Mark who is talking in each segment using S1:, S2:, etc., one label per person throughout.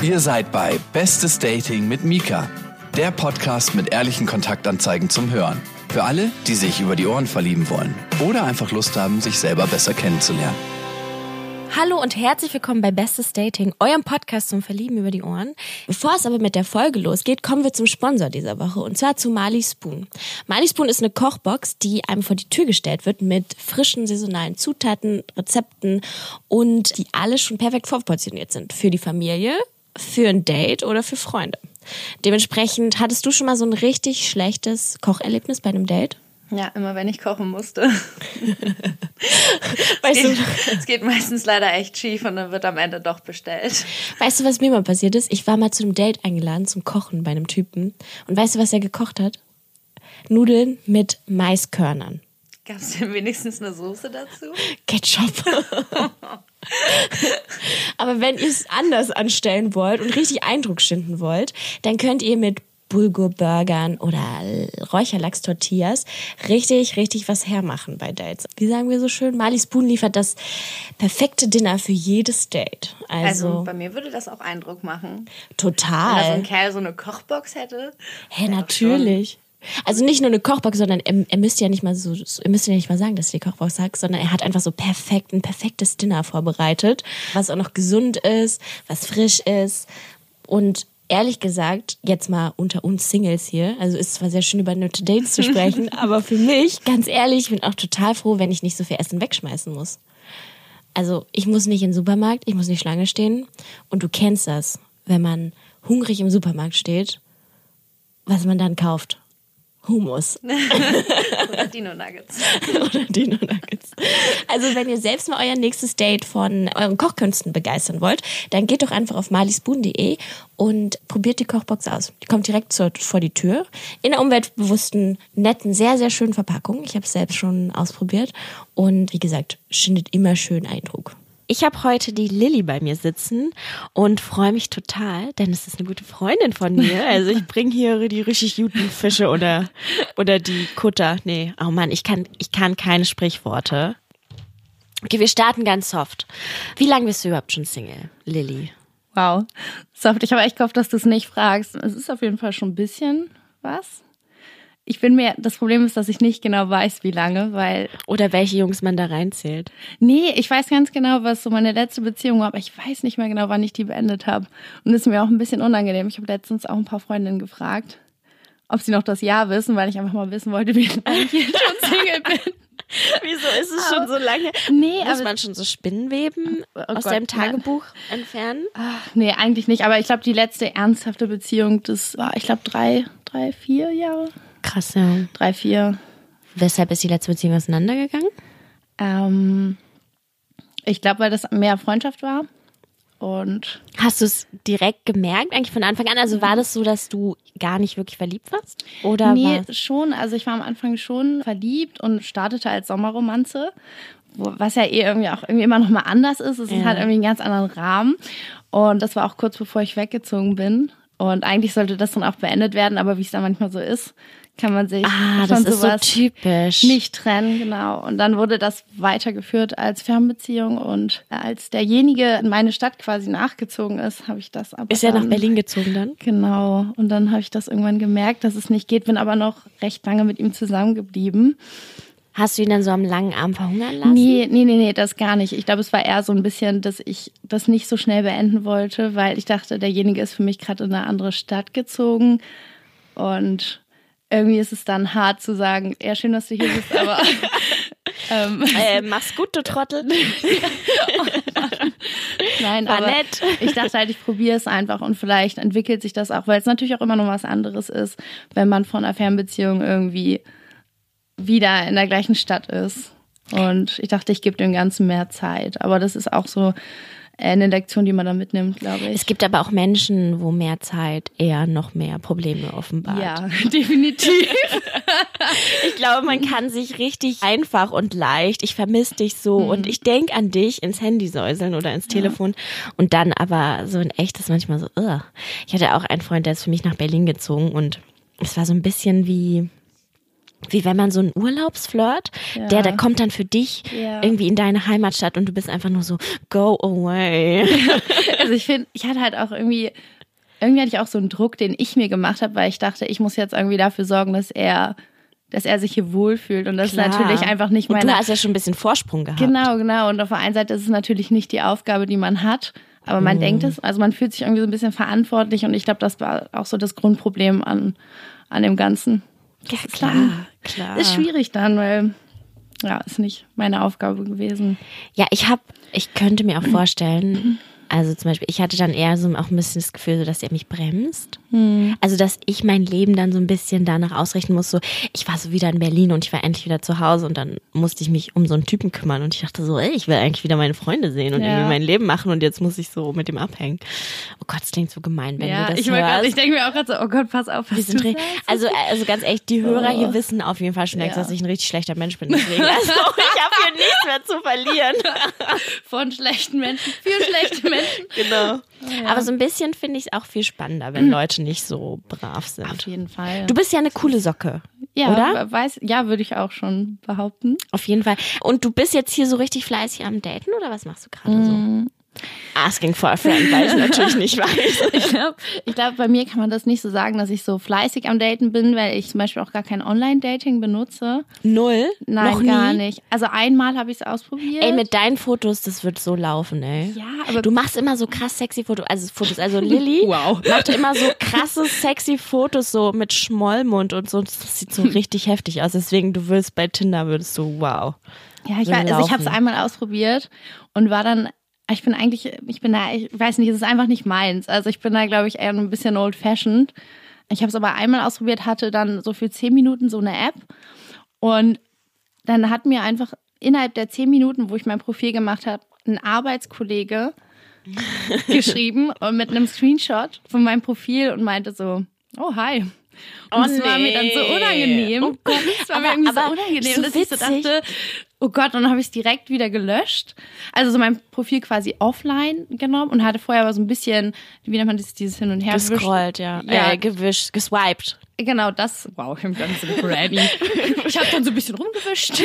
S1: Ihr seid bei Bestes Dating mit Mika, der Podcast mit ehrlichen Kontaktanzeigen zum Hören. Für alle, die sich über die Ohren verlieben wollen oder einfach Lust haben, sich selber besser kennenzulernen.
S2: Hallo und herzlich willkommen bei Bestes Dating, eurem Podcast zum Verlieben über die Ohren. Bevor es aber mit der Folge losgeht, kommen wir zum Sponsor dieser Woche und zwar zu Mali Spoon. Mali Spoon ist eine Kochbox, die einem vor die Tür gestellt wird mit frischen saisonalen Zutaten, Rezepten und die alle schon perfekt vorportioniert sind für die Familie, für ein Date oder für Freunde. Dementsprechend hattest du schon mal so ein richtig schlechtes Kocherlebnis bei einem Date?
S3: Ja, immer wenn ich kochen musste.
S2: Weißt
S3: es,
S2: du,
S3: geht, es geht meistens leider echt schief und dann wird am Ende doch bestellt.
S2: weißt du, was mir mal passiert ist? Ich war mal zu einem Date eingeladen zum Kochen bei einem Typen. Und weißt du, was er gekocht hat? Nudeln mit Maiskörnern.
S3: Gab es denn wenigstens eine Soße dazu?
S2: Ketchup. Aber wenn ihr es anders anstellen wollt und richtig Eindruck schinden wollt, dann könnt ihr mit Bulgur-Burgern oder Räucherlachs-Tortillas richtig, richtig was hermachen bei Dates. Wie sagen wir so schön? Mali Spoon liefert das perfekte Dinner für jedes Date. Also,
S3: Also bei mir würde das auch Eindruck machen. Wenn da so
S2: total.
S3: ein Kerl so eine Kochbox hätte.
S2: Hä,
S3: Ja,
S2: natürlich. Also nicht nur eine Kochbox, sondern er, er müsste ja nicht mal so, so- ihr müsst ja nicht mal sagen, dass ihr die Kochbox sagt, sondern er hat einfach so perfekt, ein perfektes Dinner vorbereitet, was auch noch gesund ist, was frisch ist und ehrlich gesagt, jetzt mal unter uns Singles hier, also ist zwar sehr schön über nette Dates zu sprechen, aber für mich, ganz ehrlich, ich bin auch total froh, wenn ich nicht so viel Essen wegschmeißen muss. Also ich muss nicht in den Supermarkt, ich muss nicht Schlange stehen und du kennst das, wenn man hungrig im Supermarkt steht, was man dann kauft. Hummus
S3: Oder Dino Nuggets.
S2: oder Dino Nuggets. Also wenn ihr selbst mal euer nächstes Date von euren Kochkünsten begeistern wollt, dann geht doch einfach auf malispoon.de und probiert die Kochbox aus. Die kommt direkt zur, vor die Tür. In einer umweltbewussten, netten, sehr, sehr schönen Verpackung. Ich habe es selbst schon ausprobiert. Und wie gesagt, schindet immer schön Eindruck. Ich habe heute die Lilly bei mir sitzen und freue mich total, denn es ist eine gute Freundin von mir. Also ich bringe hier die richtig guten Fische oder, oder die Kutter. Nee, oh Mann, ich kann, ich kann keine Sprichworte. Okay, wir starten ganz soft. Wie lange bist du überhaupt schon Single, Lilly?
S3: Wow. Soft, ich habe echt gehofft, dass du es nicht fragst. Es ist auf jeden Fall schon ein bisschen was. Ich bin mir, das Problem ist, dass ich nicht genau weiß, wie lange, weil
S2: Oder welche Jungs man da reinzählt?
S3: Nee, ich weiß ganz genau, was so meine letzte Beziehung war, aber ich weiß nicht mehr genau, wann ich die beendet habe. Und das ist mir auch ein bisschen unangenehm. Ich habe letztens auch ein paar Freundinnen gefragt, ob sie noch das Jahr wissen, weil ich einfach mal wissen wollte, wie lange ich jetzt schon Single bin.
S2: Wieso ist es schon so lange?
S3: Nee,
S2: Muss man schon so Spinnenweben
S3: Oh
S2: aus
S3: Gott,
S2: deinem
S3: nein.
S2: Tagebuch entfernen?
S3: Ach, nee, eigentlich nicht. Aber ich glaube, die letzte ernsthafte Beziehung, das war, ich glaube, drei, drei, vier Jahre.
S2: Krass, ja.
S3: Drei, vier.
S2: Weshalb ist die letzte Beziehung auseinandergegangen?
S3: Ähm, ich glaube, weil das mehr Freundschaft war. Und
S2: Hast du es direkt gemerkt, eigentlich von Anfang an? Also war das so, dass du gar nicht wirklich verliebt warst? Oder
S3: nee,
S2: war
S3: schon. Also ich war am Anfang schon verliebt und startete als Sommerromanze, wo, was ja eh irgendwie auch irgendwie immer noch mal anders ist. Es
S2: Ja.
S3: ist halt irgendwie einen ganz anderen Rahmen. Und das war auch kurz bevor ich weggezogen bin. Und eigentlich sollte das dann auch beendet werden, aber wie es da manchmal so ist, kann man sich
S2: Ah,
S3: von
S2: das ist so
S3: sowas
S2: typisch.
S3: nicht trennen, genau. Und dann wurde das weitergeführt als Fernbeziehung und als derjenige in meine Stadt quasi nachgezogen ist, habe ich das aber
S2: Ist er nach Berlin gezogen dann?
S3: Genau. Und dann habe ich das irgendwann gemerkt, dass es nicht geht, bin aber noch recht lange mit ihm zusammengeblieben.
S2: Hast du ihn dann so am langen Arm verhungern lassen?
S3: Nee, nee, nee, nee, das gar nicht. Ich glaube, es war eher so ein bisschen, dass ich das nicht so schnell beenden wollte, weil ich dachte, derjenige ist für mich gerade in eine andere Stadt gezogen. Und irgendwie ist es dann hart zu sagen, ja, schön, dass du hier bist, aber ähm,
S2: Äh, mach's gut, du Trottel.
S3: Nein,
S2: War
S3: aber
S2: nett.
S3: ich dachte halt, ich probiere es einfach und vielleicht entwickelt sich das auch, weil es natürlich auch immer noch was anderes ist, wenn man von einer Fernbeziehung irgendwie wieder in der gleichen Stadt ist. Und ich dachte, ich gebe dem Ganzen mehr Zeit. Aber das ist auch so eine Lektion, die man da mitnimmt, glaube ich.
S2: Es gibt aber auch Menschen, wo mehr Zeit eher noch mehr Probleme offenbart.
S3: ja, definitiv.
S2: Ich glaube, man kann sich richtig einfach und leicht, ich vermisse dich so und ich denk an dich ins Handy säuseln oder ins Telefon und dann aber so in echt ist manchmal so, ugh. ich hatte auch einen Freund, der ist für mich nach Berlin gezogen und es war so ein bisschen wie, wie wenn man so einen Urlaubsflirt, der, der kommt dann für dich
S3: Ja.
S2: irgendwie in deine Heimatstadt und du bist einfach nur so, go away.
S3: Also ich finde, ich hatte halt auch irgendwie, irgendwie hatte ich auch so einen Druck, den ich mir gemacht habe, weil ich dachte, ich muss jetzt irgendwie dafür sorgen, dass er, dass er sich hier wohlfühlt. Und das ist natürlich einfach nicht
S2: und
S3: meine.
S2: du hast ja schon ein bisschen Vorsprung gehabt.
S3: Genau, genau. Und auf der einen Seite ist es natürlich nicht die Aufgabe, die man hat, aber man denkt es, also man fühlt sich irgendwie so ein bisschen verantwortlich und ich glaube, das war auch so das Grundproblem an, an dem Ganzen.
S2: Ja,
S3: ist
S2: klar,
S3: dann-
S2: klar.
S3: Ist schwierig dann, weil ja, ist nicht meine Aufgabe gewesen.
S2: Ja, ich habe, ich könnte mir auch vorstellen, also zum Beispiel, ich hatte dann eher so auch ein bisschen das Gefühl, so, dass er mich bremst. Also, dass ich mein Leben dann so ein bisschen danach ausrichten muss. So, ich war so wieder in Berlin und ich war endlich wieder zu Hause und dann musste ich mich um so einen Typen kümmern und ich dachte so, ey, ich will eigentlich wieder meine Freunde sehen und
S3: Ja.
S2: irgendwie mein Leben machen und jetzt muss ich so mit dem abhängen. Oh Gott, das klingt so gemein, wenn
S3: ja,
S2: du das
S3: ich,
S2: hörst.
S3: grad- ich denke mir auch gerade so, oh Gott, pass auf, was du sagst.
S2: also, also ganz ehrlich, die Hörer hier
S3: Oh.
S2: wissen auf jeden Fall schon längst,
S3: Ja.
S2: dass ich ein richtig schlechter Mensch bin. Deswegen, also ich habe hier nichts mehr zu verlieren.
S3: Von schlechten Menschen für schlechte Menschen.
S2: Genau. Aber so ein bisschen finde ich es auch viel spannender, wenn Leute nicht so brav
S3: Auf
S2: sind.
S3: jeden Fall.
S2: Du bist ja eine coole Socke.
S3: ja,
S2: oder?
S3: Weiß, ja, würde ich auch schon behaupten.
S2: Auf jeden Fall. Und du bist jetzt hier so richtig fleißig am Daten oder was machst du gerade so? Asking for a friend, weil ich natürlich nicht weiß.
S3: Ich glaube, ich glaub, bei mir kann man das nicht so sagen, dass ich so fleißig am Daten bin, weil ich zum Beispiel auch gar kein Online-Dating benutze.
S2: Null?
S3: Nein,
S2: Noch
S3: gar
S2: nie?
S3: nicht. Also einmal habe ich es ausprobiert.
S2: Ey, mit deinen Fotos, das wird so laufen, ey.
S3: ja, aber
S2: Du machst immer so krass sexy Fotos, also Fotos, also Lilly
S3: Wow.
S2: macht immer so krasse sexy Fotos so mit Schmollmund und so. Das sieht so richtig heftig aus. Deswegen, du würdest bei Tinder würdest du, wow.
S3: Ja, ich, war, also ich habe es einmal ausprobiert und war dann, ich bin eigentlich, ich bin da, ich weiß nicht, es ist einfach nicht meins. Also ich bin da, glaube ich, eher ein bisschen old-fashioned. Ich habe es aber einmal ausprobiert, hatte dann so für zehn Minuten so eine App und dann hat mir einfach innerhalb der zehn Minuten, wo ich mein Profil gemacht habe, ein Arbeitskollege geschrieben und mit einem Screenshot von meinem Profil und meinte so, oh hi. Und
S2: Oh,
S3: das war mir dann so
S2: nee.
S3: unangenehm.
S2: Oh Gott.
S3: Das war
S2: Aber-
S3: mir irgendwie so unangenehm,
S2: so
S3: dass ich so dachte, oh Gott, und dann habe ich es direkt wieder gelöscht. Also so mein Profil quasi offline genommen und hatte vorher aber so ein bisschen, wie nennt man das, dieses Hin und Her
S2: Gescrollt, ja.
S3: Ja.
S2: Äh, gewischt, geswiped.
S3: Genau, das, wow, ich bin ganz. Ich habe dann so ein bisschen rumgewischt.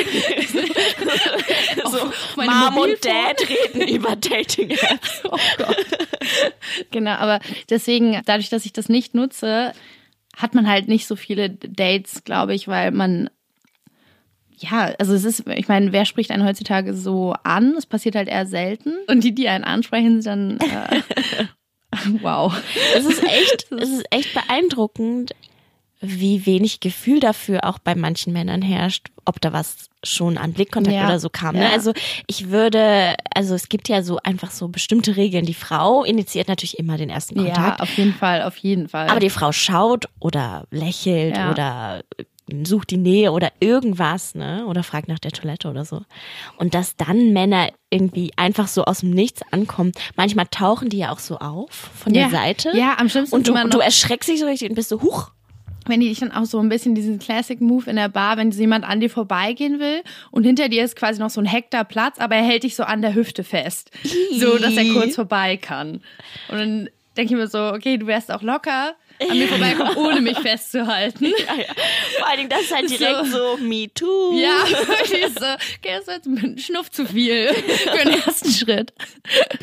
S2: So, Mom und
S3: Mobilfunk.
S2: Dad reden über Dating-Apps.
S3: Oh Gott. genau, aber deswegen, dadurch, dass ich das nicht nutze, hat man halt nicht so viele Dates, glaube ich, weil man ja, also es ist, ich meine, wer spricht einen heutzutage so an? Es passiert halt eher selten. Und die, die einen ansprechen, sind dann äh, wow.
S2: Es ist echt, es ist echt beeindruckend, wie wenig Gefühl dafür auch bei manchen Männern herrscht, ob da was schon an Blickkontakt
S3: Ja.
S2: oder so kam. Ne?
S3: Ja.
S2: Also ich würde, also es gibt ja so einfach so bestimmte Regeln. Die Frau initiiert natürlich immer den ersten
S3: Ja,
S2: Kontakt.
S3: auf jeden Fall, auf jeden Fall.
S2: Aber die Frau schaut oder lächelt
S3: Ja.
S2: oder sucht die Nähe oder irgendwas, ne? Oder fragt nach der Toilette oder so. Und dass dann Männer irgendwie einfach so aus dem Nichts ankommen. Manchmal tauchen die ja auch so auf von
S3: ja,
S2: der Seite.
S3: Ja, am schlimmsten
S2: Und du, du erschreckst dich so richtig und bist so, huch.
S3: Wenn die dich dann auch so ein bisschen diesen Classic Move in der Bar, wenn jemand an dir vorbeigehen will und hinter dir ist quasi noch so ein Hektar Platz, aber er hält dich so an der Hüfte fest, so dass er kurz vorbei kann. Und dann denke ich mir so, okay, du wärst auch locker an mir vorbeikommen, ohne mich festzuhalten.
S2: Ja, ja. Vor allen Dingen, das ist halt direkt so, me too.
S3: Ja, ist so, okay, das ist jetzt ein Schnuff zu viel für den ersten Schritt.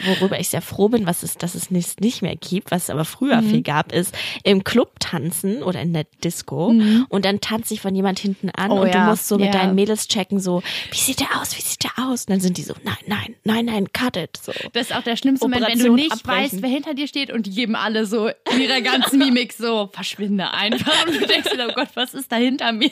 S2: Worüber ich sehr froh bin, was es, dass es nicht, nicht mehr gibt, was es aber früher
S3: Mhm.
S2: viel gab, ist im Club tanzen oder in der Disco und dann tanzt sich von jemand hinten an
S3: Mhm. Oh
S2: und du
S3: ja,
S2: musst so mit deinen Mädels checken, so, wie sieht der aus, wie sieht der aus? Und dann sind die so, nein, nein, nein, nein, cut it. So.
S3: Das ist auch der schlimmste Moment, wenn du nicht
S2: abbrechen.
S3: weißt, wer hinter dir steht und die geben alle so in ihrer ganzen Mimik so, verschwinde einfach. Und du denkst dir, oh Gott, was ist da hinter mir?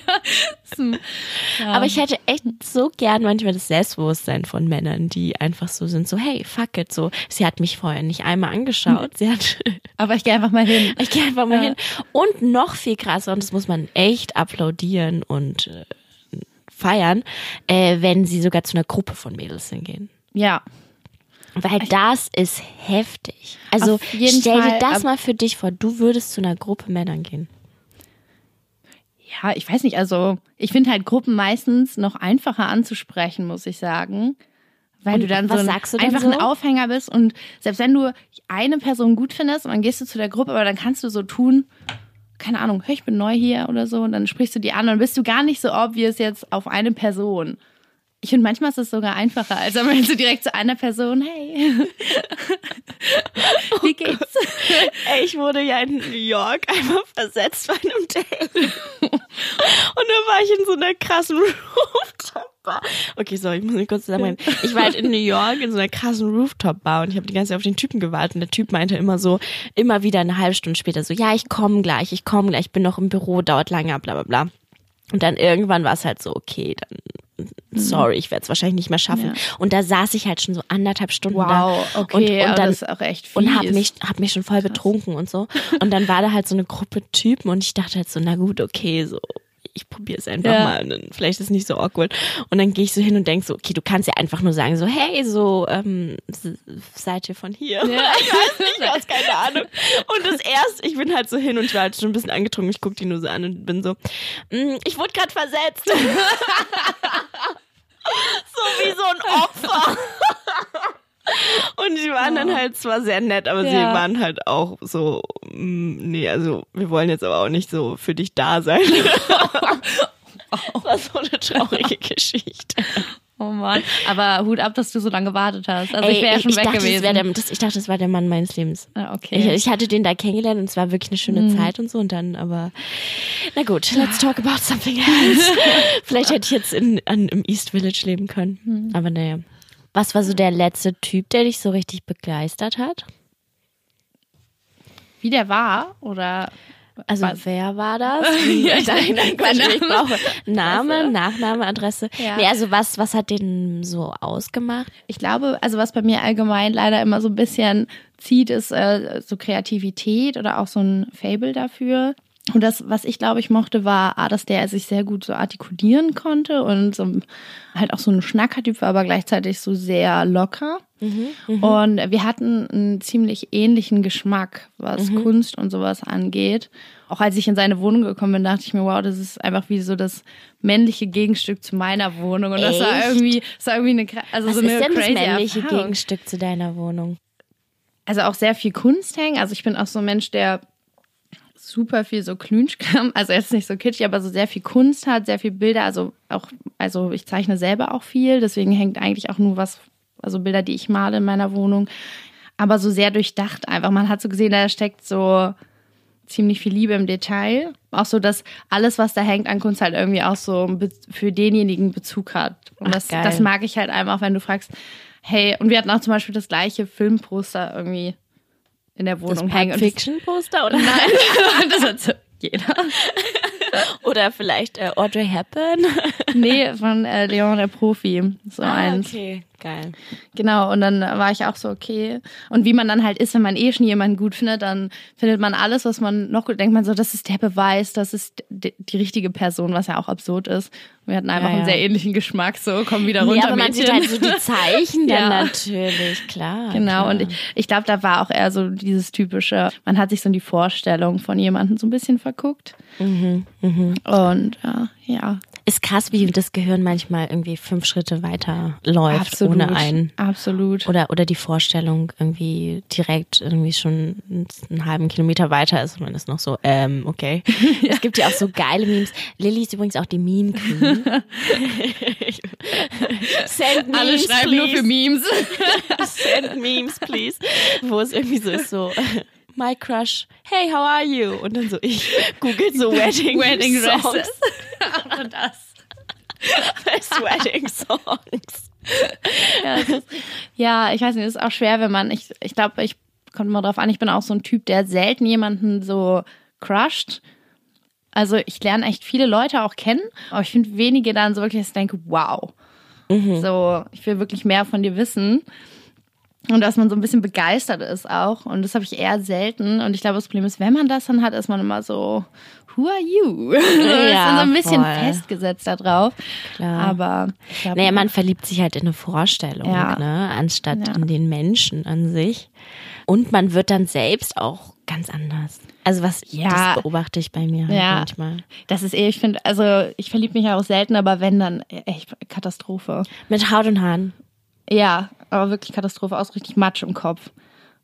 S3: Ein- ja.
S2: Aber ich hätte echt so gern manchmal das Selbstbewusstsein von Männern, die einfach so sind, so, hey, fuck it, so, sie hat mich vorher nicht einmal angeschaut, sie hat,
S3: Aber ich gehe einfach mal hin.
S2: ich gehe einfach mal
S3: Ja.
S2: hin. Und noch viel krasser, und das muss man echt applaudieren und äh, feiern, äh, wenn sie sogar zu einer Gruppe von Mädels hingehen.
S3: Ja.
S2: Weil das ist heftig. Also stell dir das
S3: ab-
S2: mal für dich vor, du würdest zu einer Gruppe Männern gehen.
S3: Ja, ich weiß nicht, also ich finde halt Gruppen meistens noch einfacher anzusprechen, muss ich sagen. Weil
S2: Und
S3: du dann so ein,
S2: dann
S3: einfach
S2: so?
S3: ein Aufhänger bist und selbst wenn du eine Person gut findest und dann gehst du zu der Gruppe, aber dann kannst du so tun, keine Ahnung, hey, ich bin neu hier oder so, und dann sprichst du die an und bist du gar nicht so obvious jetzt auf eine Person. Ich finde, manchmal ist es sogar einfacher, als wenn du direkt zu einer Person, hey, wie geht's?
S2: Ey, ich wurde ja in New York einmal versetzt bei einem Date. Und dann war ich in so einer krassen Rooftop-Bar. Okay, sorry, ich muss mich kurz zusammenbringen. Ich war halt in New York in so einer krassen Rooftop-Bar und ich habe die ganze Zeit auf den Typen gewartet und der Typ meinte immer so, immer wieder eine halbe Stunde später so, ja, ich komme gleich, ich komme gleich, ich bin noch im Büro, dauert lange, bla bla bla. Und dann irgendwann war es halt so, okay, dann sorry, ich werde es wahrscheinlich nicht mehr schaffen.
S3: Ja.
S2: Und da saß ich halt schon so anderthalb Stunden
S3: Wow,
S2: da.
S3: okay,
S2: und, und dann,
S3: das ist auch echt
S2: Und hab
S3: fies.
S2: mich, hab mich schon voll betrunken und so. Und dann war da halt so eine Gruppe Typen und ich dachte halt so, na gut, okay, so. Ich probiere es einfach
S3: Ja.
S2: mal und dann, vielleicht ist es nicht so awkward. Und dann gehe ich so hin und denk so, okay, du kannst ja einfach nur sagen, so, hey, so, ähm, seid ihr von hier?
S3: Ja.
S2: Ich weiß nicht, was, keine Ahnung. Und das erste, ich bin halt so hin und ich war halt schon ein bisschen angetrunken, ich guck die nur so an und bin so, mm, ich wurde gerade versetzt. so wie so ein Opfer. Und die waren dann halt zwar sehr nett, aber sie
S3: Ja.
S2: waren halt auch so, mm, nee, also wir wollen jetzt aber auch nicht so für dich da sein. Das war so eine traurige Geschichte.
S3: Oh Mann. Aber Hut ab, dass du so lange gewartet hast. Also ich
S2: Ey,
S3: wäre ja schon
S2: ich
S3: weg
S2: dachte,
S3: gewesen.
S2: Das das, ich dachte, das war der Mann meines Lebens.
S3: Ah,
S2: Ich,
S3: okay. Mhm.
S2: ich hatte den da kennengelernt und es war wirklich eine schöne Zeit und so und dann, aber na gut, let's talk about something else. Vielleicht hätte ich jetzt in, an, im East Village leben können,
S3: Mhm.
S2: aber naja. Was war so der letzte Typ, der dich so richtig begeistert hat?
S3: Wie der war? Oder
S2: Also
S3: Was?
S2: wer war das?
S3: Ja, ich-
S2: nein, nein, Quatsch, ich
S3: Name.
S2: brauche Name, Nachname, Adresse.
S3: Ja.
S2: Nee, also was, was hat den so ausgemacht?
S3: ich glaube, also was bei mir allgemein leider immer so ein bisschen zieht, ist äh, so Kreativität oder auch so ein Fable dafür. Und das, was ich glaube ich mochte, war, A, dass der sich sehr gut so artikulieren konnte und so halt auch so ein Schnackertyp war, aber gleichzeitig so sehr locker. Und wir hatten einen ziemlich ähnlichen Geschmack, was Kunst und sowas angeht. Auch als ich in seine Wohnung gekommen bin, dachte ich mir, wow, das ist einfach wie so das männliche Gegenstück zu meiner Wohnung. Und das war
S2: Echt?
S3: irgendwie, das war irgendwie eine, also
S2: Was
S3: so eine
S2: ist denn das männliche
S3: Erfahrung.
S2: Gegenstück zu deiner Wohnung?
S3: Also auch sehr viel Kunst hängen. Also ich bin auch so ein Mensch, der super viel so Klünschkram, also jetzt nicht so kitschig, aber so sehr viel Kunst hat, sehr viel Bilder, also auch, also ich zeichne selber auch viel, deswegen hängt eigentlich auch nur was, also Bilder, die ich male in meiner Wohnung, aber so sehr durchdacht einfach. Man hat so gesehen, da steckt so ziemlich viel Liebe im Detail. Auch so, dass alles, was da hängt an Kunst, halt irgendwie auch so für denjenigen Bezug hat. Und
S2: Ach,
S3: das,
S2: geil.
S3: das mag ich halt einfach, wenn du fragst, hey, und wir hatten auch zum Beispiel das gleiche Filmposter irgendwie in der
S2: Das
S3: Wohnung
S2: Pulp
S3: hängen. Und
S2: Fiction Poster oder
S3: Nein, das hat so jeder.
S2: oder vielleicht äh, Audrey Hepburn?
S3: Nee, von äh, Leon der Profi. So eins.
S2: Ah, okay, geil.
S3: Genau, und dann war ich auch so, okay. Und wie man dann halt ist, wenn man eh schon jemanden gut findet, dann findet man alles, was man noch gut denkt, man so, das ist der Beweis, das ist die, die richtige Person, was ja auch absurd ist. Wir hatten einfach
S2: Ja, ja.
S3: einen sehr ähnlichen Geschmack, so, komm wieder runter,
S2: aber man
S3: Mädchen.
S2: sieht halt so die Zeichen dann
S3: Ja.
S2: natürlich, klar.
S3: Genau,
S2: klar.
S3: und ich, ich glaube, da war auch eher so dieses typische, man hat sich so in die Vorstellung von jemandem so ein bisschen verguckt.
S2: Mhm,
S3: Und äh, ja,
S2: Ist krass, wie das Gehirn manchmal irgendwie fünf Schritte weiter läuft
S3: absolut.
S2: ohne einen.
S3: Absolut.
S2: Oder, oder die Vorstellung irgendwie direkt irgendwie schon einen halben Kilometer weiter ist und man ist noch so, ähm, okay. Es gibt ja auch so geile Memes. Lilly ist übrigens auch die Meme Queen. Send Memes,
S3: Alle schreiben nur
S2: please.
S3: für Memes.
S2: Send Memes, please. Wo es irgendwie so ist, so, my crush, hey, how are you? Und dann so, ich google so Wedding,
S3: Wedding
S2: Songs.
S3: Dresses. Und das.
S2: Best Wedding Songs.
S3: Ja, ist, ja, ich weiß nicht, es ist auch schwer, wenn man, ich, ich glaube, ich kommt mal drauf an, ich bin auch so ein Typ, der selten jemanden so crusht. Also ich lerne echt viele Leute auch kennen, aber ich finde wenige dann so wirklich, dass ich denke, wow. So, ich will wirklich mehr von dir wissen. Und dass man so ein bisschen begeistert ist auch. Und das habe ich eher selten. Und ich glaube, das Problem ist, wenn man das dann hat, ist man immer so, who are you? Ja, ist so ein bisschen
S2: voll.
S3: festgesetzt da drauf.
S2: Klar.
S3: Aber ich glaub,
S2: Naja, man verliebt sich halt in eine Vorstellung,
S3: Ja.
S2: ne, anstatt
S3: Ja.
S2: in den Menschen an sich. Und man wird dann selbst auch ganz anders. Also was,
S3: Ja.
S2: das beobachte ich bei mir halt
S3: Ja.
S2: manchmal.
S3: Das ist eh, ich finde, also ich verliebe mich ja auch selten, aber wenn, dann echt Katastrophe.
S2: Mit Haut und Haaren.
S3: Ja, aber wirklich Katastrophe, aus richtig Matsch im Kopf.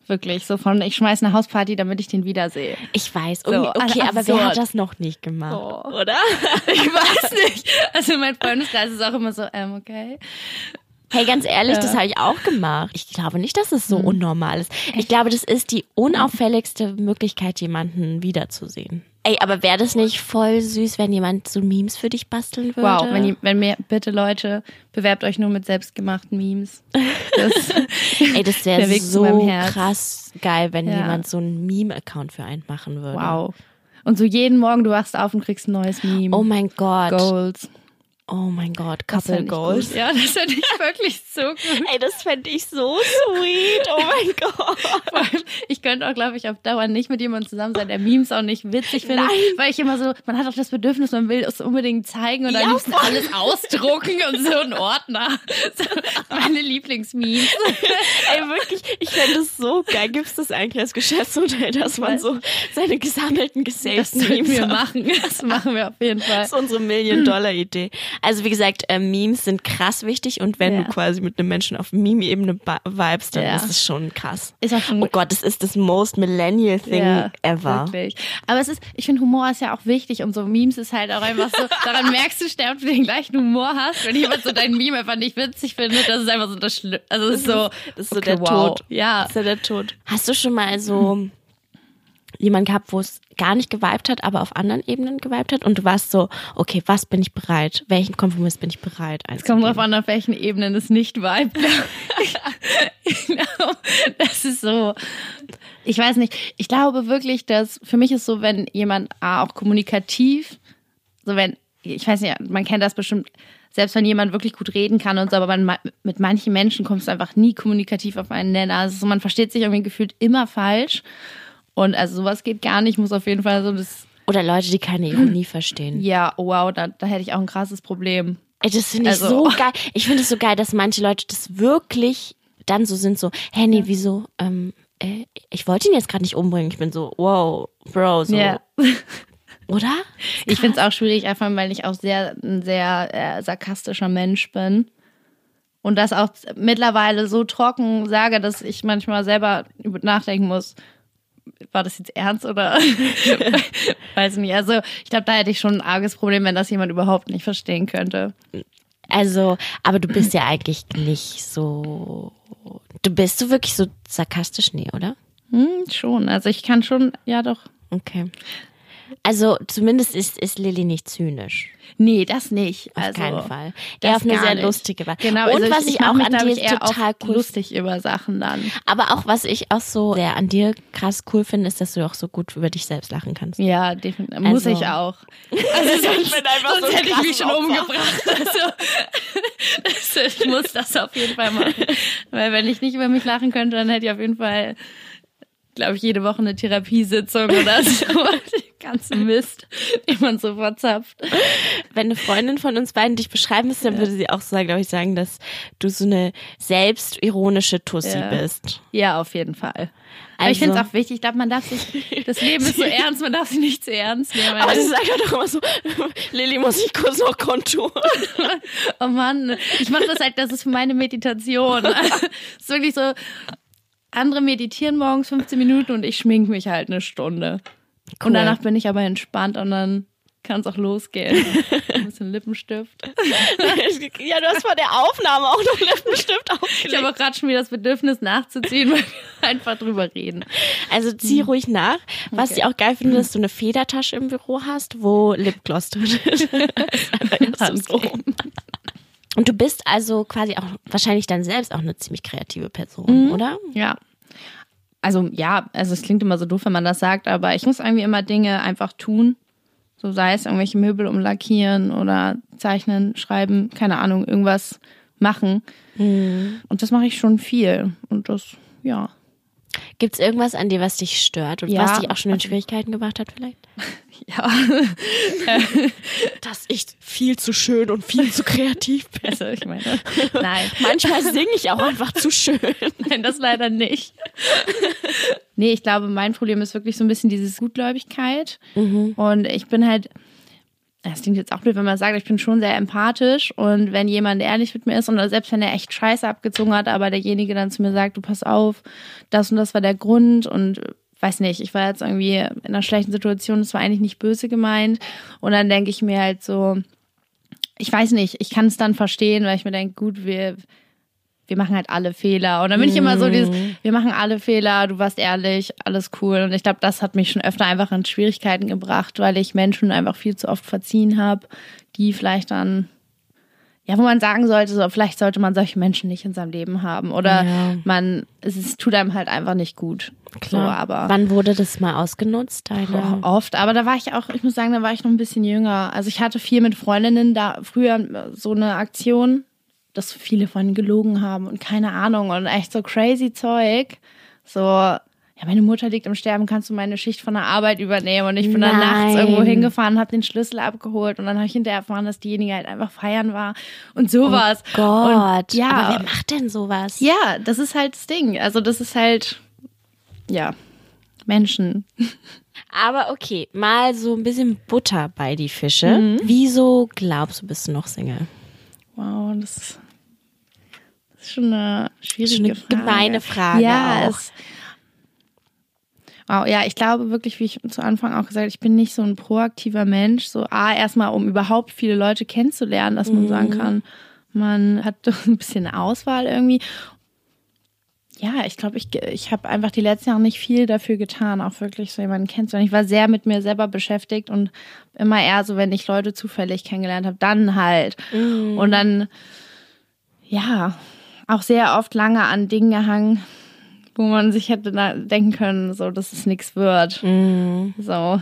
S3: Wirklich, so von, ich schmeiß eine Hausparty, damit ich den wiedersehe.
S2: Ich weiß.
S3: So,
S2: Okay,
S3: also
S2: aber wer hat das noch nicht gemacht?
S3: Oh.
S2: Oder?
S3: Ich weiß nicht. Also mein Freundeskreis ist auch immer so, ähm, okay.
S2: Hey, ganz ehrlich, das habe ich auch gemacht. Ich glaube nicht, dass es so
S3: Hm.
S2: unnormal ist. Ich glaube, das ist die unauffälligste Möglichkeit, jemanden wiederzusehen. Ey, aber wäre das nicht voll süß, wenn jemand so Memes für dich basteln würde?
S3: Wow, wenn, ihr- wenn mir, bitte Leute, bewerbt euch nur mit selbstgemachten Memes. Das,
S2: Ey, das wäre so krass geil, wenn
S3: Ja.
S2: jemand so einen Meme-Account für einen machen würde.
S3: wow. Und so jeden Morgen, du wachst auf und kriegst ein neues Meme.
S2: Oh mein Gott.
S3: Goals.
S2: Oh mein Gott. Couple Goals.
S3: gut. Ja, das finde ich wirklich so gut.
S2: Ey, das fände ich so sweet. Oh mein Gott.
S3: Allem, ich könnte auch, glaube ich, auf Dauer nicht mit jemandem zusammen sein, der Memes auch nicht witzig findet.
S2: Nein.
S3: Weil ich immer so, man hat auch das Bedürfnis, man will es unbedingt zeigen und am
S2: Ja,
S3: liebsten
S2: voll.
S3: alles ausdrucken und so ein Ordner. So, meine Lieblingsmemes.
S2: Ey, wirklich, ich fände es so geil. Gibt es das eigentlich als Geschäftsmodell, dass man so seine gesammelten gesavten Memes
S3: wir machen. Das machen wir auf jeden Fall.
S2: Das ist unsere Million-Dollar-Idee. Also wie gesagt, äh, Memes sind krass wichtig und wenn
S3: Ja.
S2: du quasi mit einem Menschen auf Meme-Ebene vibest, dann
S3: Ja.
S2: ist es schon krass.
S3: Ist auch schon
S2: Oh Gott, das ist das most millennial thing
S3: Ja,
S2: ever.
S3: Wirklich. Aber es ist, ich finde, Humor ist ja auch wichtig und so Memes ist halt auch einfach so, daran merkst du, schnell, ob du den gleichen Humor hast. Wenn jemand so dein Meme einfach nicht witzig findet, das ist einfach so das Schlimme. Also es ist so,
S2: Das ist so
S3: okay,
S2: der
S3: wow.
S2: Tod.
S3: Ja.
S2: Das ist ja der Tod. Hast du schon mal so jemanden gehabt, wo es gar nicht geweibt hat, aber auf anderen Ebenen geweibt hat und du warst so, okay, was bin ich bereit? Welchen Kompromiss bin ich bereit
S3: Es kommt drauf an, auf welchen Ebenen es nicht vibe. genau. Das ist so. Ich weiß nicht. Ich glaube wirklich, dass für mich ist so, wenn jemand A, auch kommunikativ, so wenn, ich weiß nicht, man kennt das bestimmt, selbst wenn jemand wirklich gut reden kann und so, aber man, mit manchen Menschen kommst du einfach nie kommunikativ auf einen Nenner. Also so, man versteht sich irgendwie gefühlt immer falsch. Und also sowas geht gar nicht, muss auf jeden Fall so das,
S2: Oder Leute, die keine Ironie verstehen.
S3: ja, oh wow, da, da hätte ich auch ein krasses Problem.
S2: Ey, das finde ich
S3: Also-
S2: so geil. Ich finde es so geil, dass manche Leute das wirklich dann so sind, so, hä, nee, wieso? Ähm, äh, ich wollte ihn jetzt gerade nicht umbringen. Ich bin so, wow, Bro, so.
S3: Ja.
S2: Oder?
S3: Ich finde es auch schwierig, einfach weil ich auch sehr ein sehr äh, sarkastischer Mensch bin. Und das auch mittlerweile so trocken sage, dass ich manchmal selber über nachdenken muss, war das jetzt ernst oder weiß nicht. Also ich glaube, da hätte ich schon ein arges Problem, wenn das jemand überhaupt nicht verstehen könnte.
S2: Also, aber du bist ja eigentlich nicht so. Du bist du wirklich so sarkastisch? Nee, oder?
S3: Hm, schon. Also ich kann schon, ja doch.
S2: Okay. Also, zumindest ist, ist Lilly nicht zynisch.
S3: Nee, das nicht.
S2: Auf
S3: also,
S2: keinen Fall. Eher auf eine sehr
S3: nicht.
S2: lustige Weise.
S3: Genau,
S2: Und
S3: also
S2: was ich,
S3: mach
S2: auch an dir
S3: ich,
S2: total cool
S3: lustig über Sachen dann.
S2: Aber auch was ich auch so sehr an dir krass cool finde, ist, dass du auch so gut über dich selbst lachen kannst.
S3: Ja, definitiv. Muss
S2: Also-
S3: ich auch. Also sonst,
S2: bin einfach
S3: sonst
S2: so
S3: hätte ich mich schon
S2: Opfer.
S3: umgebracht. Also, das, ich muss das auf jeden Fall machen. Weil wenn ich nicht über mich lachen könnte, dann hätte ich auf jeden Fall, glaube ich, jede Woche eine Therapiesitzung oder so. Den ganzen Mist, den man so verzapft.
S2: Wenn eine Freundin von uns beiden dich beschreiben müsste, dann würde sie auch so, glaube ich, sagen, dass du so eine selbstironische Tussi
S3: Ja.
S2: bist.
S3: Ja, auf jeden Fall. Aber
S2: Also-
S3: ich finde es auch wichtig, ich glaube, man darf sich, das Leben ist so ernst, man darf sich nicht zu ernst nehmen.
S2: Aber sie sagt doch immer so, Lilly muss ich kurz noch konturen.
S3: Oh Mann, ich mache das halt, das ist meine Meditation. Es ist wirklich so, andere meditieren morgens 15 Minuten und ich schmink mich halt eine Stunde. Und
S2: Cool.
S3: danach bin ich aber entspannt und dann kann es auch losgehen. Ein bisschen Lippenstift.
S2: ja, du hast vor der Aufnahme auch noch Lippenstift
S3: Ich
S2: aufgelegt.
S3: habe auch gerade schon wieder das Bedürfnis nachzuziehen, weil wir einfach drüber reden.
S2: Also zieh ruhig nach. Was
S3: Okay.
S2: ich auch geil finde, dass du eine Federtasche im Büro hast, wo Lipgloss drin ist. So. Und du bist also quasi auch wahrscheinlich dann selbst auch eine ziemlich kreative Person, oder?
S3: Ja. Also ja, also es klingt immer so doof, wenn man das sagt, aber ich muss irgendwie immer Dinge einfach tun. So sei es irgendwelche Möbel umlackieren oder zeichnen, schreiben, keine Ahnung, irgendwas machen. Und das mache ich schon viel. Und das, ja.
S2: Gibt es irgendwas an dir, was dich stört und
S3: Ja.
S2: was dich auch schon in Schwierigkeiten gebracht hat vielleicht?
S3: Ja.
S2: Dass ich viel zu schön und viel zu kreativ bin.
S3: Also ich meine, nein.
S2: Manchmal singe ich auch einfach zu schön.
S3: Nein, das leider nicht. nee, ich glaube, mein Problem ist wirklich so ein bisschen diese Gutgläubigkeit. Und ich bin halt, das klingt jetzt auch blöd, wenn man sagt, ich bin schon sehr empathisch und wenn jemand ehrlich mit mir ist und selbst wenn er echt Scheiße abgezogen hat, aber derjenige dann zu mir sagt, du pass auf, das und das war der Grund und weiß nicht, ich war jetzt irgendwie in einer schlechten Situation, das war eigentlich nicht böse gemeint und dann denke ich mir halt so, ich weiß nicht, ich kann es dann verstehen, weil ich mir denke, gut, wir wir machen halt alle Fehler. Und dann bin ich immer so dieses, mhm. wir machen alle Fehler, du warst ehrlich, alles cool. Und ich glaube, das hat mich schon öfter einfach in Schwierigkeiten gebracht, weil ich Menschen einfach viel zu oft verziehen habe, die vielleicht dann, ja, wo man sagen sollte, so, vielleicht sollte man solche Menschen nicht in seinem Leben haben. Oder ja. man, es, es tut einem halt einfach nicht gut.
S2: Klar. So, aber
S3: Wann
S2: wurde das mal ausgenutzt? Deine?
S3: Oft, aber da war ich auch, ich muss sagen, da war ich noch ein bisschen jünger. Also ich hatte viel mit Freundinnen da früher so eine Aktion, dass viele von gelogen haben und keine Ahnung und echt so crazy Zeug. So, ja, meine Mutter liegt im Sterben, kannst du meine Schicht von der Arbeit übernehmen? Und ich bin Nein. dann nachts irgendwo hingefahren, habe den Schlüssel abgeholt und dann habe ich hinterher erfahren, dass diejenige halt einfach feiern war und sowas.
S2: Oh Gott, und, ja, aber wer macht denn sowas?
S3: Ja, das ist halt das Ding. Also das ist halt, ja, Menschen.
S2: Aber okay, mal so ein bisschen Butter bei die Fische. Mhm. Wieso glaubst du, bist du noch Single?
S3: Wow, das ist ist schon eine schwierige
S2: schon eine Frage. gemeine Frage.
S3: Ja, auch. Wow, ja, ich glaube wirklich, wie ich zu Anfang auch gesagt habe, ich bin nicht so ein proaktiver Mensch. So, A, erstmal, um überhaupt viele Leute kennenzulernen, dass man mhm. sagen kann, man hat doch ein bisschen Auswahl irgendwie. Ja, ich glaube, ich, ich habe einfach die letzten Jahre nicht viel dafür getan, auch wirklich so jemanden kennenzulernen. Ich war sehr mit mir selber beschäftigt und immer eher so, wenn ich Leute zufällig kennengelernt habe, dann halt. Mhm. Und dann, ja, auch sehr oft lange an Dingen gehangen, wo man sich hätte denken können, so, dass es nichts wird. Mhm. So.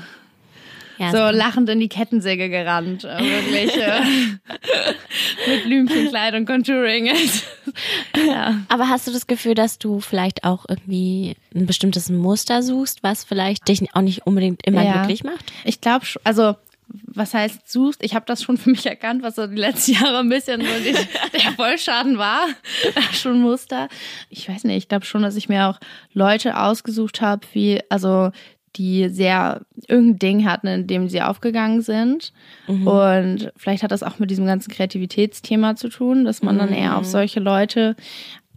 S3: Ja, so lachend in die Kettensäge gerannt, äh, wirklich. Äh, mit Blümchenkleid und Contouring.
S2: ja. Aber hast du das Gefühl, dass du vielleicht auch irgendwie ein bestimmtes Muster suchst, was vielleicht dich auch nicht unbedingt immer ja. glücklich macht?
S3: Ich glaube, also was heißt suchst, ich habe das schon für mich erkannt, was so die letzten Jahre ein bisschen so der Vollschaden war. schon Muster. Ich weiß nicht, ich glaube schon, dass ich mir auch Leute ausgesucht habe, wie, also die sehr irgendein Ding hatten, in dem sie aufgegangen sind. Mhm. Und vielleicht hat das auch mit diesem ganzen Kreativitätsthema zu tun, dass man dann eher auf mhm. solche Leute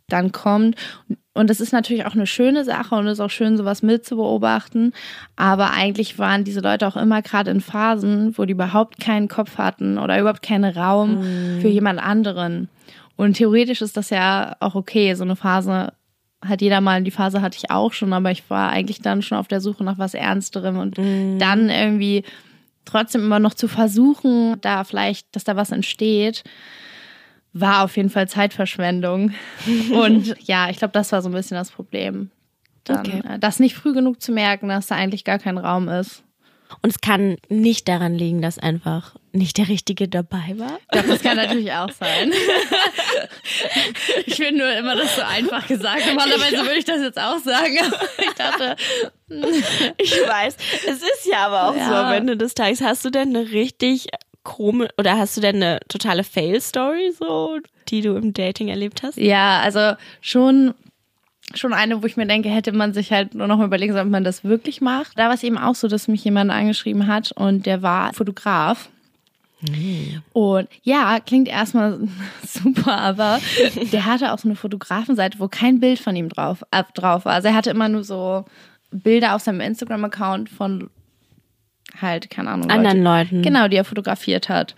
S3: dann kommt. Und das ist natürlich auch eine schöne Sache und es ist auch schön, sowas mitzubeobachten. Aber eigentlich waren diese Leute auch immer gerade in Phasen, wo die überhaupt keinen Kopf hatten oder überhaupt keinen Raum mm. für jemand anderen. Und theoretisch ist das ja auch okay. So eine Phase hat jeder mal, die Phase hatte ich auch schon, aber ich war eigentlich dann schon auf der Suche nach was Ernsterem und mm. dann irgendwie trotzdem immer noch zu versuchen, da vielleicht, dass da was entsteht war auf jeden Fall Zeitverschwendung. Und ja, ich glaube, das war so ein bisschen das Problem. Dann, okay. Äh, das nicht früh genug zu merken, dass da eigentlich gar kein Raum ist.
S2: Und es kann nicht daran liegen, dass einfach nicht der Richtige dabei war.
S3: Doch, das kann natürlich auch sein. ich finde nur immer das so einfach gesagt. Normalerweise würde ich das jetzt auch sagen. ich dachte.
S2: ich weiß. Es ist ja aber auch ja. so am Ende des Tages. Hast du denn eine richtig komisch oder hast du denn eine totale Fail-Story so, die du im Dating erlebt hast?
S3: Ja, also schon schon eine, wo ich mir denke, hätte man sich halt nur noch mal überlegen sollen, ob man das wirklich macht. Da war es eben auch so, dass mich jemand angeschrieben hat und der war Fotograf. Mhm. Und ja, klingt erstmal super, aber der hatte auch so eine Fotografenseite, wo kein Bild von ihm drauf, äh, drauf war. Also er hatte immer nur so Bilder auf seinem Instagram-Account von halt, keine Ahnung.
S2: Anderen Leute, Leuten.
S3: Genau, die er fotografiert hat.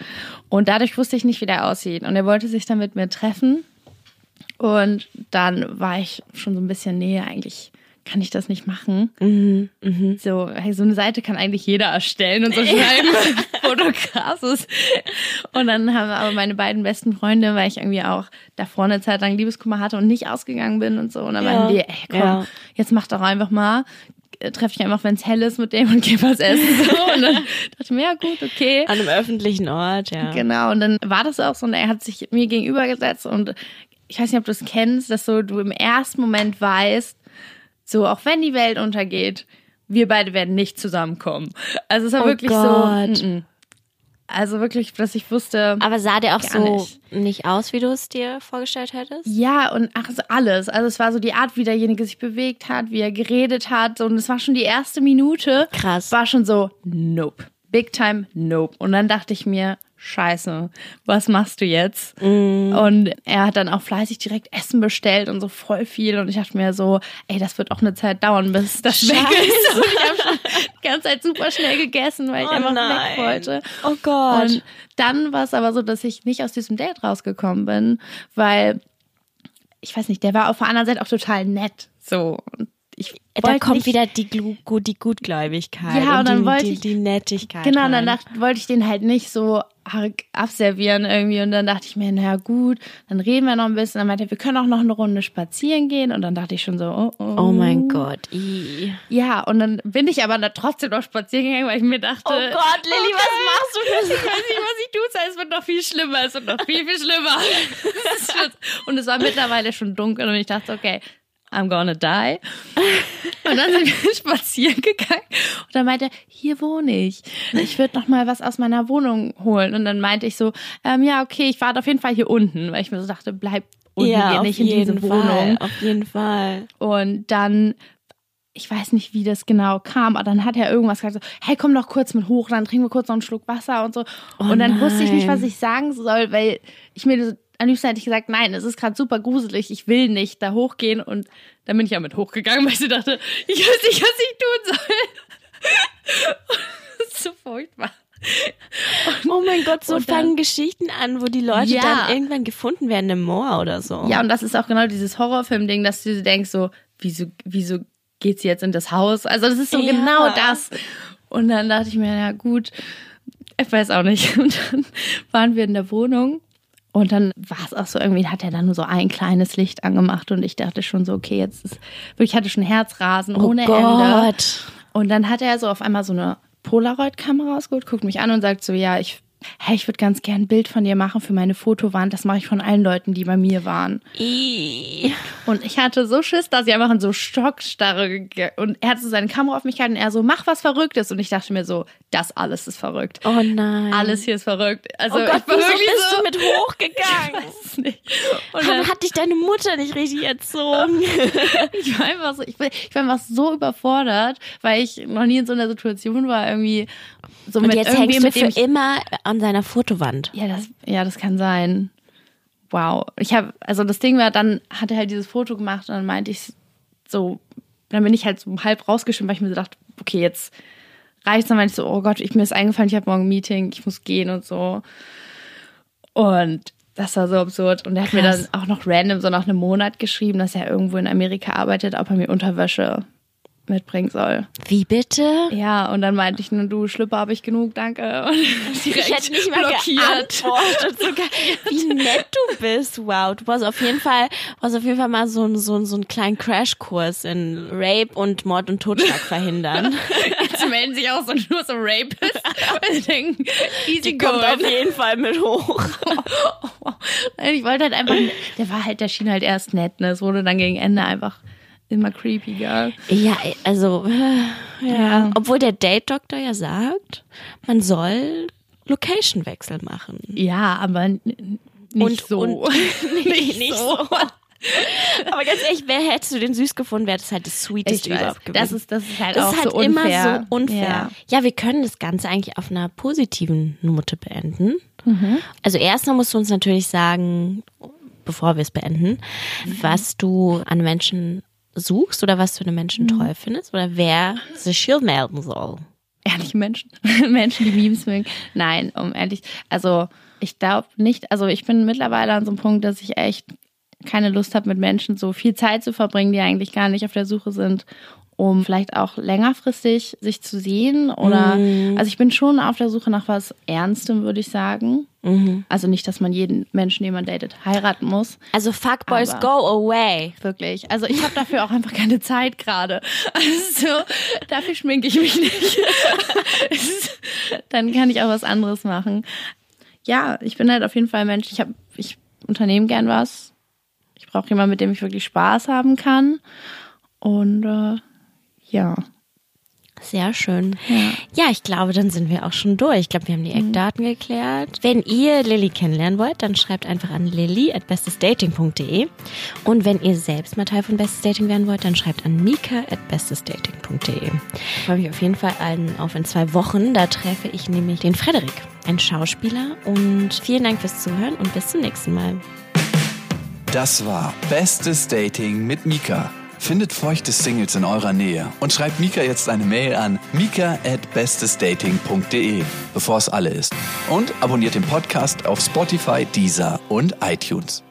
S3: Und dadurch wusste ich nicht, wie der aussieht. Und er wollte sich dann mit mir treffen. Und dann war ich schon so ein bisschen, nee, eigentlich kann ich das nicht machen. Mhm, mh. So, hey, so eine Seite kann eigentlich jeder erstellen und so schreiben. Fotograf. Und dann haben aber meine beiden besten Freunde, weil ich irgendwie auch da vorne eine Zeit lang Liebeskummer hatte und nicht ausgegangen bin und so. Und dann ja. meinen die, ey, komm, ja. jetzt mach doch einfach mal. Äh, treffe ich einfach, wenn es hell ist mit dem und gehe was essen. So. Und dann dachte ich mir, ja gut, okay.
S2: An einem öffentlichen Ort, ja.
S3: Genau, und dann war das auch so und er hat sich mir gegenüber gesetzt und ich weiß nicht, ob du es kennst, dass so du im ersten Moment weißt, so auch wenn die Welt untergeht, wir beide werden nicht zusammenkommen. Also es war oh wirklich Gott. so. M -m. Also wirklich, dass ich wusste.
S2: Aber sah der auch so nicht. nicht. aus, wie du es dir vorgestellt hättest?
S3: Ja, und ach, so alles. Also es war so die Art, wie derjenige sich bewegt hat, wie er geredet hat. Und es war schon die erste Minute.
S2: Krass.
S3: War schon so, nope. Big time, nope. Und dann dachte ich mir, Scheiße, was machst du jetzt? Mm. Und er hat dann auch fleißig direkt Essen bestellt und so voll viel. Und ich dachte mir so, ey, das wird auch eine Zeit dauern, bis das Scheiße. weg ist. Und ich habe schon die ganze Zeit super schnell gegessen, weil ich oh einfach nein. weg wollte.
S2: Oh Gott.
S3: Und dann war es aber so, dass ich nicht aus diesem Date rausgekommen bin, weil ich weiß nicht, der war auf der anderen Seite auch total nett. So. Und ich
S2: da kommt nicht, wieder die, die Gutgläubigkeit
S3: ja, und, und dann
S2: die,
S3: wollte
S2: die,
S3: ich,
S2: die Nettigkeit.
S3: Genau, und dann wollte ich den halt nicht so abservieren irgendwie und dann dachte ich mir, naja gut, dann reden wir noch ein bisschen. Dann meinte er, wir können auch noch eine Runde spazieren gehen und dann dachte ich schon so, oh, oh.
S2: Oh mein Gott. I.
S3: Ja, und dann bin ich aber da trotzdem noch spazieren gegangen, weil ich mir dachte,
S2: oh Gott, Lilly, okay, was machst du
S3: Ich weiß nicht, was ich tue, es wird noch viel schlimmer, es wird noch viel, viel schlimmer. und es war mittlerweile schon dunkel und ich dachte, okay, I'm gonna die. Und dann sind wir spazieren gegangen und dann meinte er, hier wohne ich. Ich würde noch mal was aus meiner Wohnung holen. Und dann meinte ich so, ähm, ja, okay, ich warte auf jeden Fall hier unten, weil ich mir so dachte, bleib unten, ja, geh nicht in diese
S2: Fall,
S3: Wohnung.
S2: Auf jeden Fall.
S3: Und dann ich weiß nicht, wie das genau kam, aber dann hat er irgendwas gesagt, so, hey, komm doch kurz mit hoch, dann trinken wir kurz noch einen Schluck Wasser und so. Oh und dann nein. wusste ich nicht, was ich sagen soll, weil ich mir am liebsten hätte ich gesagt, nein, es ist gerade super gruselig, ich will nicht da hochgehen. Und dann bin ich ja mit hochgegangen, weil ich dachte, ich weiß nicht, was ich tun soll. das ist so furchtbar.
S2: Und, oh mein Gott, so dann, fangen Geschichten an, wo die Leute ja. dann irgendwann gefunden werden im Moor oder so.
S3: Ja, und das ist auch genau dieses Horrorfilm-Ding, dass du denkst so, wieso, wieso geht sie jetzt in das Haus? Also das ist so ja. genau das. Und dann dachte ich mir, ja gut, ich weiß auch nicht. Und dann waren wir in der Wohnung und dann war es auch so, irgendwie hat er dann nur so ein kleines Licht angemacht und ich dachte schon so, okay, jetzt ist, wirklich hatte schon Herzrasen oh ohne Gott. Ende. Und dann hat er so auf einmal so eine Polaroid-Kamera rausgeholt, guckt mich an und sagt so, ja, ich hey, ich würde ganz gern ein Bild von dir machen für meine Fotowand. Das mache ich von allen Leuten, die bei mir waren. Und ich hatte so Schiss, dass ich einfach in so Schockstarre und er hatte so seine Kamera auf mich gehalten und er so, mach was Verrücktes. Und ich dachte mir so, das alles ist verrückt.
S2: Oh nein.
S3: Alles hier ist verrückt. Also
S2: oh Gott,
S3: ich war
S2: wieso bist
S3: so,
S2: du mit hochgegangen?
S3: Ich weiß es nicht.
S2: Und dann, hat dich deine Mutter nicht richtig erzogen?
S3: ich war einfach so, ich war, ich war einfach so überfordert, weil ich noch nie in so einer Situation war, irgendwie so
S2: und
S3: mit
S2: jetzt hängst du für immer an seiner Fotowand.
S3: Ja, das, ja, das kann sein. Wow. Ich habe, also das Ding war, dann hat er halt dieses Foto gemacht und dann meinte ich so, dann bin ich halt so halb rausgeschwimmt, weil ich mir so dachte, okay, jetzt reicht's. Dann meinte ich so, oh Gott, ich mir ist eingefallen, ich habe morgen ein Meeting, ich muss gehen und so. Und das war so absurd. Und er hat Krass. mir dann auch noch random so nach einem Monat geschrieben, dass er irgendwo in Amerika arbeitet, ob er mir Unterwäsche mitbringen soll.
S2: Wie bitte?
S3: Ja, und dann meinte ich nur, du Schlüpper habe ich genug, danke. Und
S2: direkt ich hätte nicht mal blockiert. Sogar, wie nett du bist. Wow, du brauchst auf jeden Fall, brauchst auf jeden Fall mal so, so, so einen kleinen Crashkurs in Rape und Mord und Totschlag verhindern.
S3: Jetzt melden sich auch so nur so Rapists, weil sie denken, easy
S2: Die kommt auf jeden Fall mit hoch.
S3: Ich wollte halt einfach, der war halt, der schien halt erst nett, ne? Es wurde dann gegen Ende einfach immer creepiger.
S2: Ja, also, ja. ja. Obwohl der Date-Doktor ja sagt, man soll Location-Wechsel machen.
S3: Ja, aber nicht und, so. Und,
S2: nicht, nicht so. so. Aber ganz ehrlich, wer hättest du den süß gefunden, wäre das halt das Sweeteste überhaupt gewesen.
S3: Das ist, das ist halt
S2: das
S3: auch
S2: ist halt
S3: so unfair.
S2: immer so unfair. Ja. ja. wir können das Ganze eigentlich auf einer positiven Note beenden. Mhm. Also erstmal musst du uns natürlich sagen, bevor wir es beenden, mhm. was du an Menschen suchst oder was du den Menschen mhm. toll findest oder wer sich hier melden soll.
S3: Ehrliche Menschen. Menschen, die Memes mögen. Nein, um ehrlich, also ich glaube nicht, also ich bin mittlerweile an so einem Punkt, dass ich echt keine Lust habe, mit Menschen so viel Zeit zu verbringen, die eigentlich gar nicht auf der Suche sind um vielleicht auch längerfristig sich zu sehen oder mhm. also ich bin schon auf der Suche nach was Ernstem, würde ich sagen. Mhm. Also nicht, dass man jeden Menschen, den man datet, heiraten muss.
S2: Also Fuckboys go away.
S3: Wirklich. Also ich habe dafür auch einfach keine Zeit gerade. Also dafür schminke ich mich nicht. Dann kann ich auch was anderes machen. Ja, ich bin halt auf jeden Fall ein Mensch. Ich habe, ich unternehme gern was. Ich brauche jemanden, mit dem ich wirklich Spaß haben kann. Und äh, ja.
S2: Sehr schön. Ja. ja. ich glaube, dann sind wir auch schon durch. Ich glaube, wir haben die Eckdaten mhm. geklärt. Wenn ihr Lilly kennenlernen wollt, dann schreibt einfach an lilly at bestesdating.de. Und wenn ihr selbst mal Teil von Bestes Dating werden wollt, dann schreibt an mika at bestesdating.de. Ich freue mich auf jeden Fall auf in zwei Wochen. Da treffe ich nämlich den Frederik, ein Schauspieler. Und vielen Dank fürs Zuhören und bis zum nächsten Mal.
S1: Das war Bestes Dating mit Mika. Findet feuchte Singles in eurer Nähe und schreibt Mika jetzt eine Mail an mika at bestesdating.de, bevor es alle ist. Und abonniert den Podcast auf Spotify, Deezer und iTunes.